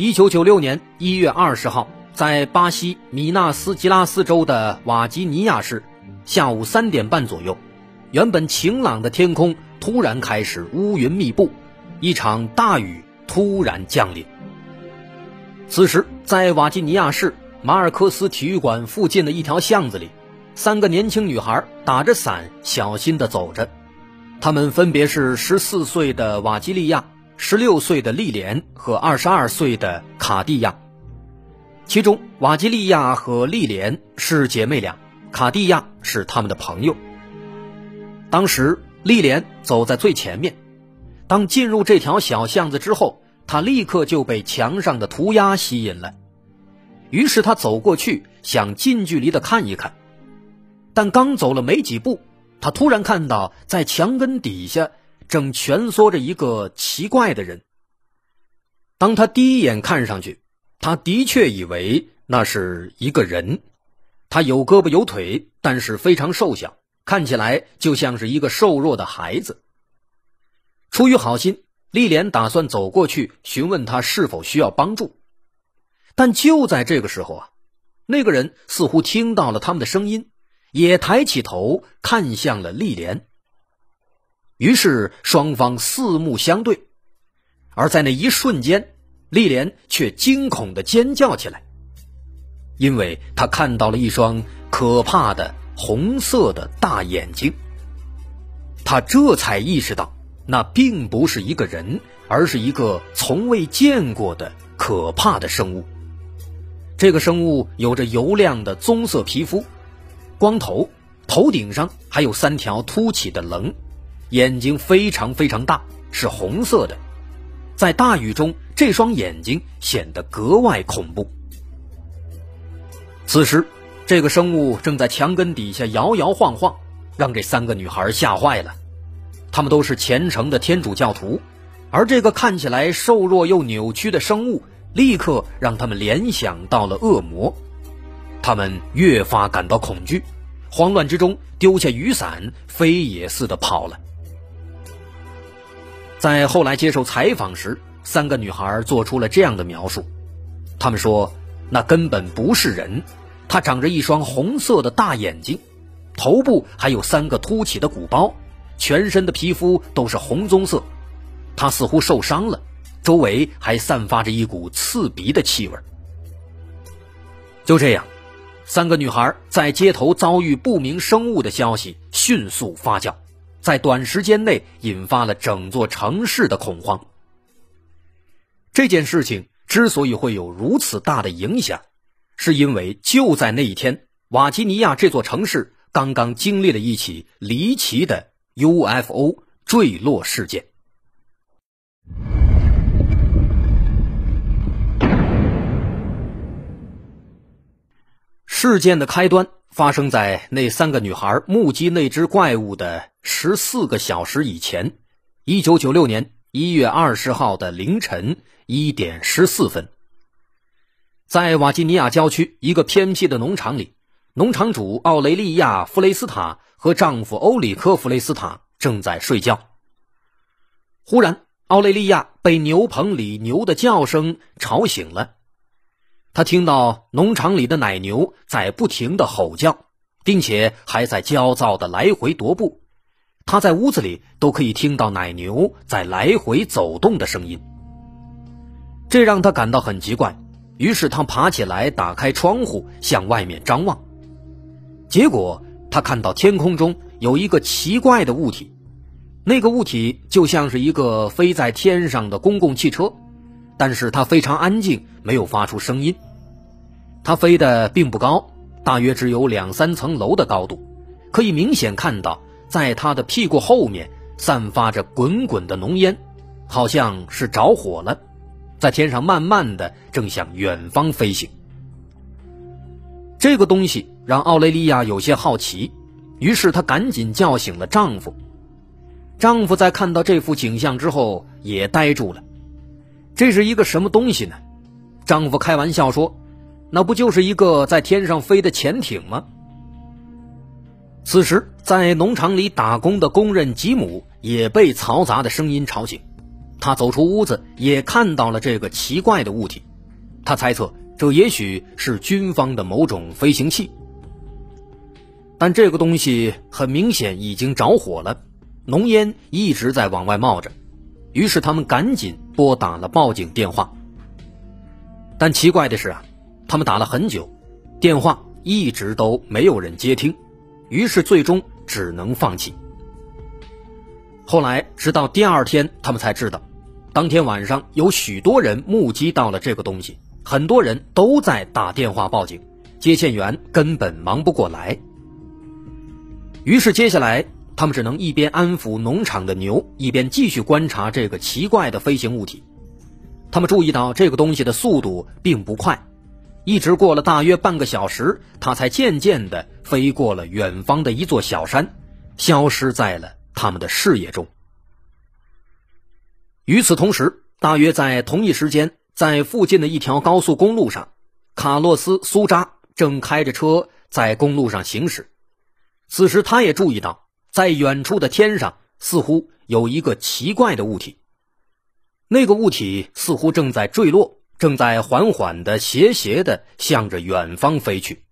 一九九六年一月二十号，在巴西米纳斯吉拉斯州的瓦吉尼亚市，下午三点半左右，原本晴朗的天空突然开始乌云密布，一场大雨突然降临。此时，在瓦吉尼亚市马尔科斯体育馆附近的一条巷子里，三个年轻女孩打着伞，小心地走着。她们分别是十四岁的瓦基利亚。十六岁的丽莲和二十二岁的卡蒂亚，其中瓦吉利亚和丽莲是姐妹俩，卡蒂亚是他们的朋友。当时丽莲走在最前面，当进入这条小巷子之后，她立刻就被墙上的涂鸦吸引了，于是她走过去想近距离的看一看，但刚走了没几步，她突然看到在墙根底下。正蜷缩着一个奇怪的人。当他第一眼看上去，他的确以为那是一个人。他有胳膊有腿，但是非常瘦小，看起来就像是一个瘦弱的孩子。出于好心，丽莲打算走过去询问他是否需要帮助。但就在这个时候啊，那个人似乎听到了他们的声音，也抬起头看向了丽莲。于是双方四目相对，而在那一瞬间，丽莲却惊恐的尖叫起来，因为她看到了一双可怕的红色的大眼睛。她这才意识到，那并不是一个人，而是一个从未见过的可怕的生物。这个生物有着油亮的棕色皮肤，光头，头顶上还有三条凸起的棱。眼睛非常非常大，是红色的，在大雨中，这双眼睛显得格外恐怖。此时，这个生物正在墙根底下摇摇晃晃，让这三个女孩吓坏了。她们都是虔诚的天主教徒，而这个看起来瘦弱又扭曲的生物，立刻让他们联想到了恶魔。他们越发感到恐惧，慌乱之中丢下雨伞，飞也似的跑了。在后来接受采访时，三个女孩做出了这样的描述：她们说，那根本不是人，他长着一双红色的大眼睛，头部还有三个凸起的鼓包，全身的皮肤都是红棕色，他似乎受伤了，周围还散发着一股刺鼻的气味。就这样，三个女孩在街头遭遇不明生物的消息迅速发酵。在短时间内引发了整座城市的恐慌。这件事情之所以会有如此大的影响，是因为就在那一天，瓦吉尼亚这座城市刚刚经历了一起离奇的 UFO 坠落事件。事件的开端发生在那三个女孩目击那只怪物的十四个小时以前，一九九六年一月二十号的凌晨一点十四分，在瓦吉尼亚郊区一个偏僻的农场里，农场主奥雷利亚·弗雷斯塔和丈夫欧里科·弗雷斯塔正在睡觉。忽然，奥雷利亚被牛棚里牛的叫声吵醒了。他听到农场里的奶牛在不停的吼叫，并且还在焦躁的来回踱步。他在屋子里都可以听到奶牛在来回走动的声音，这让他感到很奇怪。于是他爬起来，打开窗户向外面张望。结果他看到天空中有一个奇怪的物体，那个物体就像是一个飞在天上的公共汽车，但是它非常安静，没有发出声音。它飞得并不高，大约只有两三层楼的高度，可以明显看到，在它的屁股后面散发着滚滚的浓烟，好像是着火了。在天上慢慢的正向远方飞行。这个东西让奥雷利亚有些好奇，于是她赶紧叫醒了丈夫。丈夫在看到这幅景象之后也呆住了。这是一个什么东西呢？丈夫开玩笑说：“那不就是一个在天上飞的潜艇吗？”此时，在农场里打工的工人吉姆也被嘈杂的声音吵醒。他走出屋子，也看到了这个奇怪的物体。他猜测。这也许是军方的某种飞行器，但这个东西很明显已经着火了，浓烟一直在往外冒着。于是他们赶紧拨打了报警电话。但奇怪的是啊，他们打了很久，电话一直都没有人接听，于是最终只能放弃。后来直到第二天，他们才知道，当天晚上有许多人目击到了这个东西。很多人都在打电话报警，接线员根本忙不过来。于是接下来，他们只能一边安抚农场的牛，一边继续观察这个奇怪的飞行物体。他们注意到这个东西的速度并不快，一直过了大约半个小时，它才渐渐地飞过了远方的一座小山，消失在了他们的视野中。与此同时，大约在同一时间。在附近的一条高速公路上，卡洛斯·苏扎正开着车在公路上行驶。此时，他也注意到，在远处的天上似乎有一个奇怪的物体。那个物体似乎正在坠落，正在缓缓的、斜斜的向着远方飞去。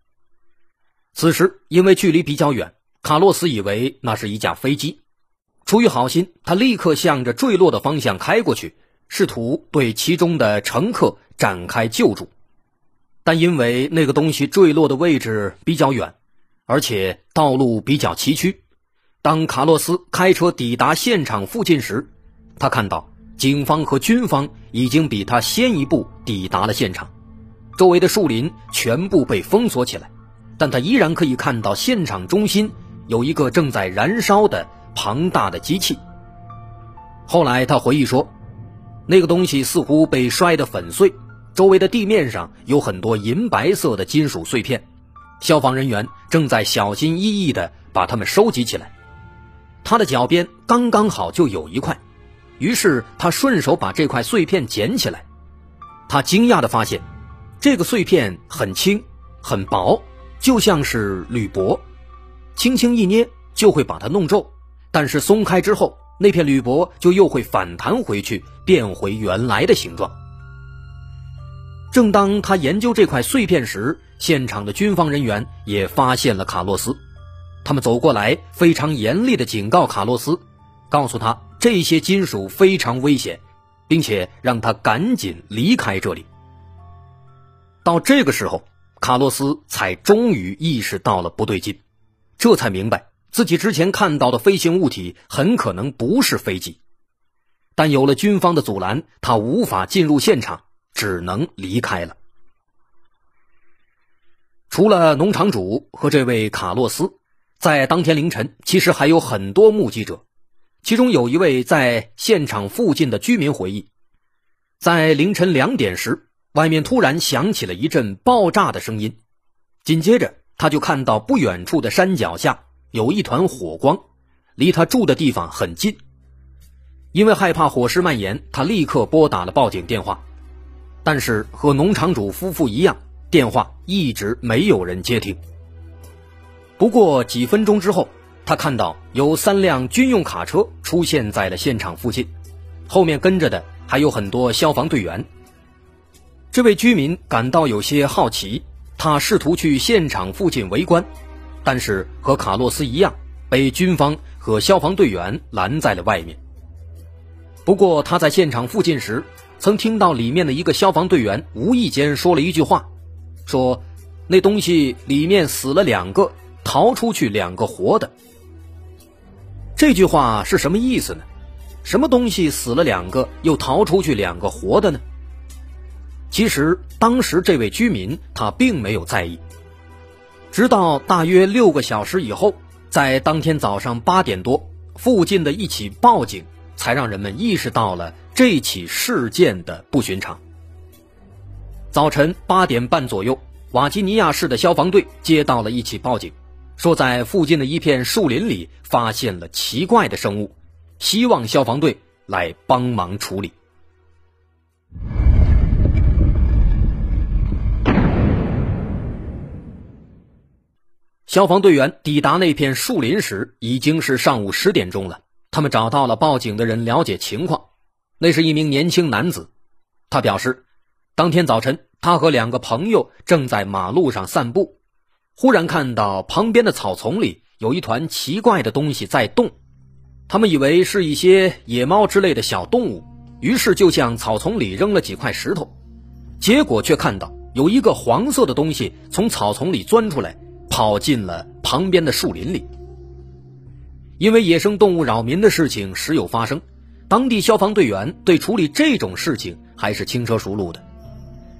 此时，因为距离比较远，卡洛斯以为那是一架飞机。出于好心，他立刻向着坠落的方向开过去。试图对其中的乘客展开救助，但因为那个东西坠落的位置比较远，而且道路比较崎岖。当卡洛斯开车抵达现场附近时，他看到警方和军方已经比他先一步抵达了现场，周围的树林全部被封锁起来，但他依然可以看到现场中心有一个正在燃烧的庞大的机器。后来他回忆说。那个东西似乎被摔得粉碎，周围的地面上有很多银白色的金属碎片，消防人员正在小心翼翼地把它们收集起来。他的脚边刚刚好就有一块，于是他顺手把这块碎片捡起来。他惊讶地发现，这个碎片很轻、很薄，就像是铝箔，轻轻一捏就会把它弄皱，但是松开之后。那片铝箔就又会反弹回去，变回原来的形状。正当他研究这块碎片时，现场的军方人员也发现了卡洛斯。他们走过来，非常严厉地警告卡洛斯，告诉他这些金属非常危险，并且让他赶紧离开这里。到这个时候，卡洛斯才终于意识到了不对劲，这才明白。自己之前看到的飞行物体很可能不是飞机，但有了军方的阻拦，他无法进入现场，只能离开了。除了农场主和这位卡洛斯，在当天凌晨，其实还有很多目击者。其中有一位在现场附近的居民回忆，在凌晨两点时，外面突然响起了一阵爆炸的声音，紧接着他就看到不远处的山脚下。有一团火光，离他住的地方很近。因为害怕火势蔓延，他立刻拨打了报警电话。但是和农场主夫妇一样，电话一直没有人接听。不过几分钟之后，他看到有三辆军用卡车出现在了现场附近，后面跟着的还有很多消防队员。这位居民感到有些好奇，他试图去现场附近围观。但是和卡洛斯一样，被军方和消防队员拦在了外面。不过他在现场附近时，曾听到里面的一个消防队员无意间说了一句话，说：“那东西里面死了两个，逃出去两个活的。”这句话是什么意思呢？什么东西死了两个，又逃出去两个活的呢？其实当时这位居民他并没有在意。直到大约六个小时以后，在当天早上八点多，附近的一起报警才让人们意识到了这起事件的不寻常。早晨八点半左右，瓦吉尼亚市的消防队接到了一起报警，说在附近的一片树林里发现了奇怪的生物，希望消防队来帮忙处理。消防队员抵达那片树林时，已经是上午十点钟了。他们找到了报警的人，了解情况。那是一名年轻男子，他表示，当天早晨他和两个朋友正在马路上散步，忽然看到旁边的草丛里有一团奇怪的东西在动。他们以为是一些野猫之类的小动物，于是就向草丛里扔了几块石头，结果却看到有一个黄色的东西从草丛里钻出来。跑进了旁边的树林里。因为野生动物扰民的事情时有发生，当地消防队员对处理这种事情还是轻车熟路的，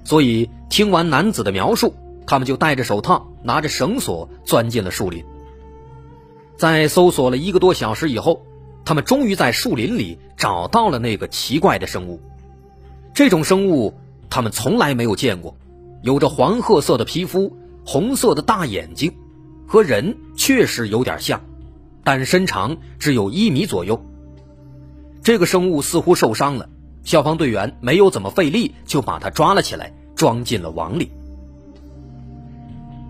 所以听完男子的描述，他们就戴着手套，拿着绳索钻进了树林。在搜索了一个多小时以后，他们终于在树林里找到了那个奇怪的生物。这种生物他们从来没有见过，有着黄褐色的皮肤。红色的大眼睛，和人确实有点像，但身长只有一米左右。这个生物似乎受伤了，消防队员没有怎么费力就把它抓了起来，装进了网里。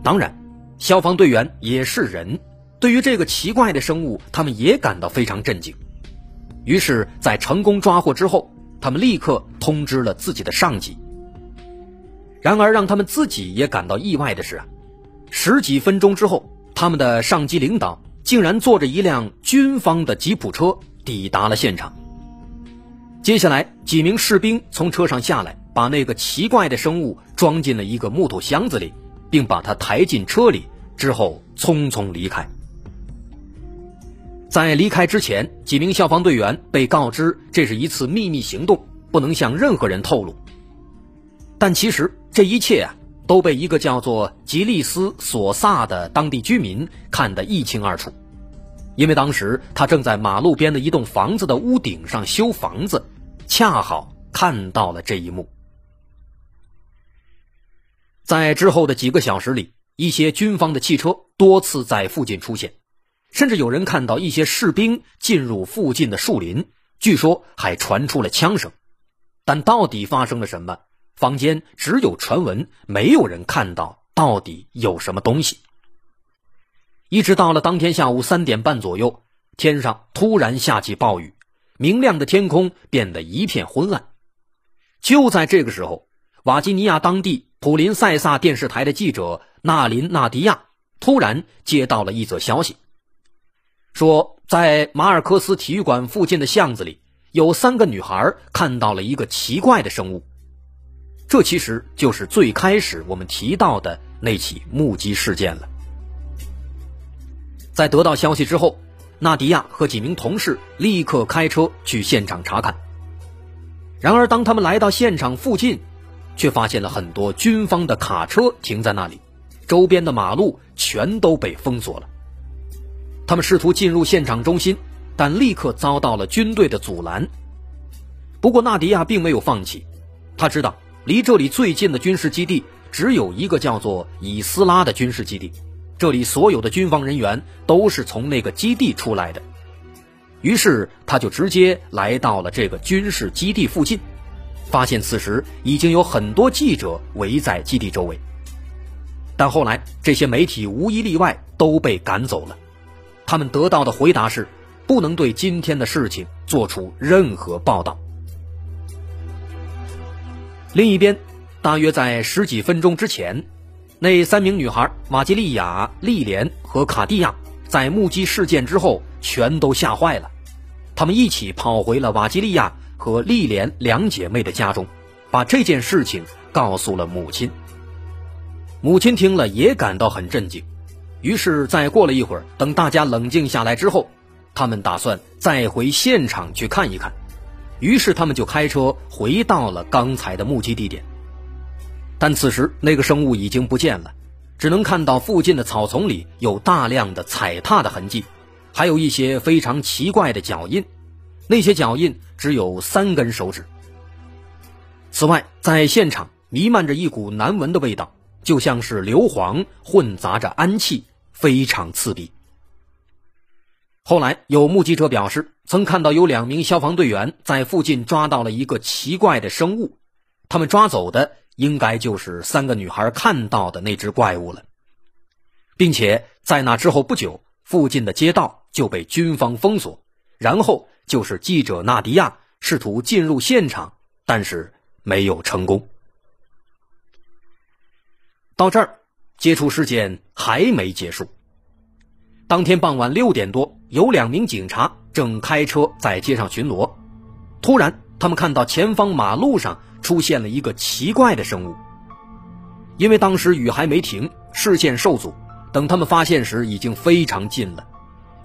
当然，消防队员也是人，对于这个奇怪的生物，他们也感到非常震惊。于是，在成功抓获之后，他们立刻通知了自己的上级。然而，让他们自己也感到意外的是啊，十几分钟之后，他们的上级领导竟然坐着一辆军方的吉普车抵达了现场。接下来，几名士兵从车上下来，把那个奇怪的生物装进了一个木头箱子里，并把他抬进车里，之后匆匆离开。在离开之前，几名消防队员被告知这是一次秘密行动，不能向任何人透露。但其实。这一切啊，都被一个叫做吉利斯·索萨的当地居民看得一清二楚，因为当时他正在马路边的一栋房子的屋顶上修房子，恰好看到了这一幕。在之后的几个小时里，一些军方的汽车多次在附近出现，甚至有人看到一些士兵进入附近的树林，据说还传出了枪声，但到底发生了什么？坊间只有传闻，没有人看到到底有什么东西。一直到了当天下午三点半左右，天上突然下起暴雨，明亮的天空变得一片昏暗。就在这个时候，瓦吉尼亚当地普林塞萨电视台的记者纳林纳迪亚突然接到了一则消息，说在马尔科斯体育馆附近的巷子里，有三个女孩看到了一个奇怪的生物。这其实就是最开始我们提到的那起目击事件了。在得到消息之后，纳迪亚和几名同事立刻开车去现场查看。然而，当他们来到现场附近，却发现了很多军方的卡车停在那里，周边的马路全都被封锁了。他们试图进入现场中心，但立刻遭到了军队的阻拦。不过，纳迪亚并没有放弃，他知道。离这里最近的军事基地只有一个叫做以斯拉的军事基地，这里所有的军方人员都是从那个基地出来的。于是他就直接来到了这个军事基地附近，发现此时已经有很多记者围在基地周围。但后来这些媒体无一例外都被赶走了，他们得到的回答是不能对今天的事情做出任何报道。另一边，大约在十几分钟之前，那三名女孩瓦吉利亚、丽莲和卡蒂亚在目击事件之后，全都吓坏了。他们一起跑回了瓦吉利亚和丽莲两姐妹的家中，把这件事情告诉了母亲。母亲听了也感到很震惊，于是再过了一会儿，等大家冷静下来之后，他们打算再回现场去看一看。于是他们就开车回到了刚才的目击地点，但此时那个生物已经不见了，只能看到附近的草丛里有大量的踩踏的痕迹，还有一些非常奇怪的脚印，那些脚印只有三根手指。此外，在现场弥漫着一股难闻的味道，就像是硫磺混杂着氨气，非常刺鼻。后来有目击者表示，曾看到有两名消防队员在附近抓到了一个奇怪的生物，他们抓走的应该就是三个女孩看到的那只怪物了，并且在那之后不久，附近的街道就被军方封锁，然后就是记者纳迪亚试图进入现场，但是。没有成功。到这儿，接触事件还没结束。当天傍晚六点多，有两名警察正开车在街上巡逻，突然，他们看到前方马路上出现了一个奇怪的生物。因为当时雨还没停，视线受阻，等他们发现时已经非常近了，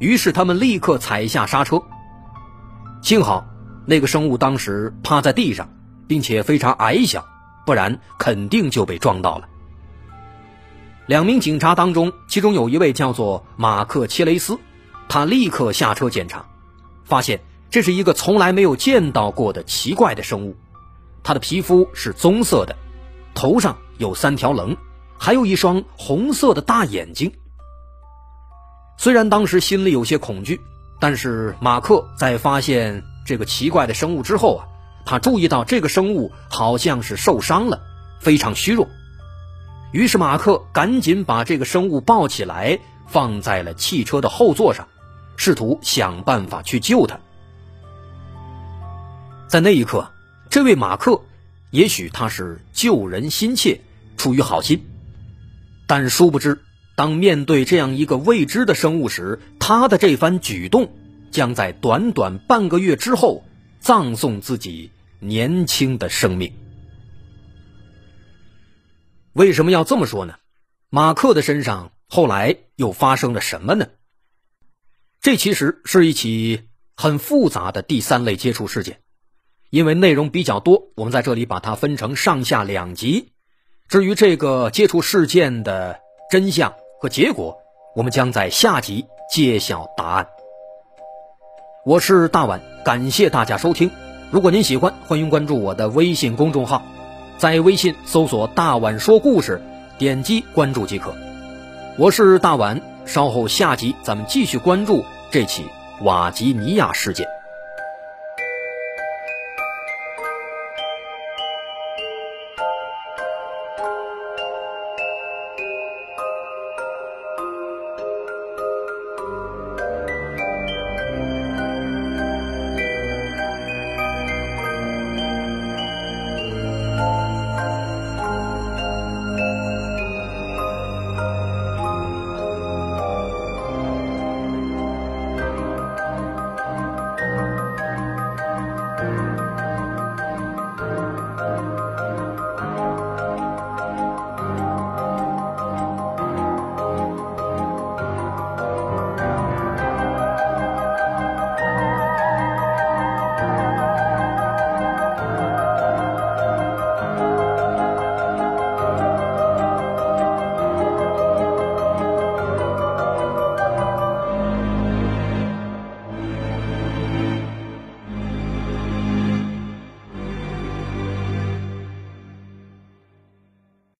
于是他们立刻踩下刹车。幸好，那个生物当时趴在地上。并且非常矮小，不然肯定就被撞到了。两名警察当中，其中有一位叫做马克·切雷斯，他立刻下车检查，发现这是一个从来没有见到过的奇怪的生物。他的皮肤是棕色的，头上有三条棱，还有一双红色的大眼睛。虽然当时心里有些恐惧，但是马克在发现这个奇怪的生物之后啊。他注意到这个生物好像是受伤了，非常虚弱。于是马克赶紧把这个生物抱起来，放在了汽车的后座上，试图想办法去救它。在那一刻，这位马克，也许他是救人心切，出于好心，但殊不知，当面对这样一个未知的生物时，他的这番举动将在短短半个月之后。葬送自己年轻的生命。为什么要这么说呢？马克的身上后来又发生了什么呢？这其实是一起很复杂的第三类接触事件，因为内容比较多，我们在这里把它分成上下两集。至于这个接触事件的真相和结果，我们将在下集揭晓答案。我是大碗，感谢大家收听。如果您喜欢，欢迎关注我的微信公众号，在微信搜索“大碗说故事”，点击关注即可。我是大碗，稍后下集咱们继续关注这起瓦吉尼亚事件。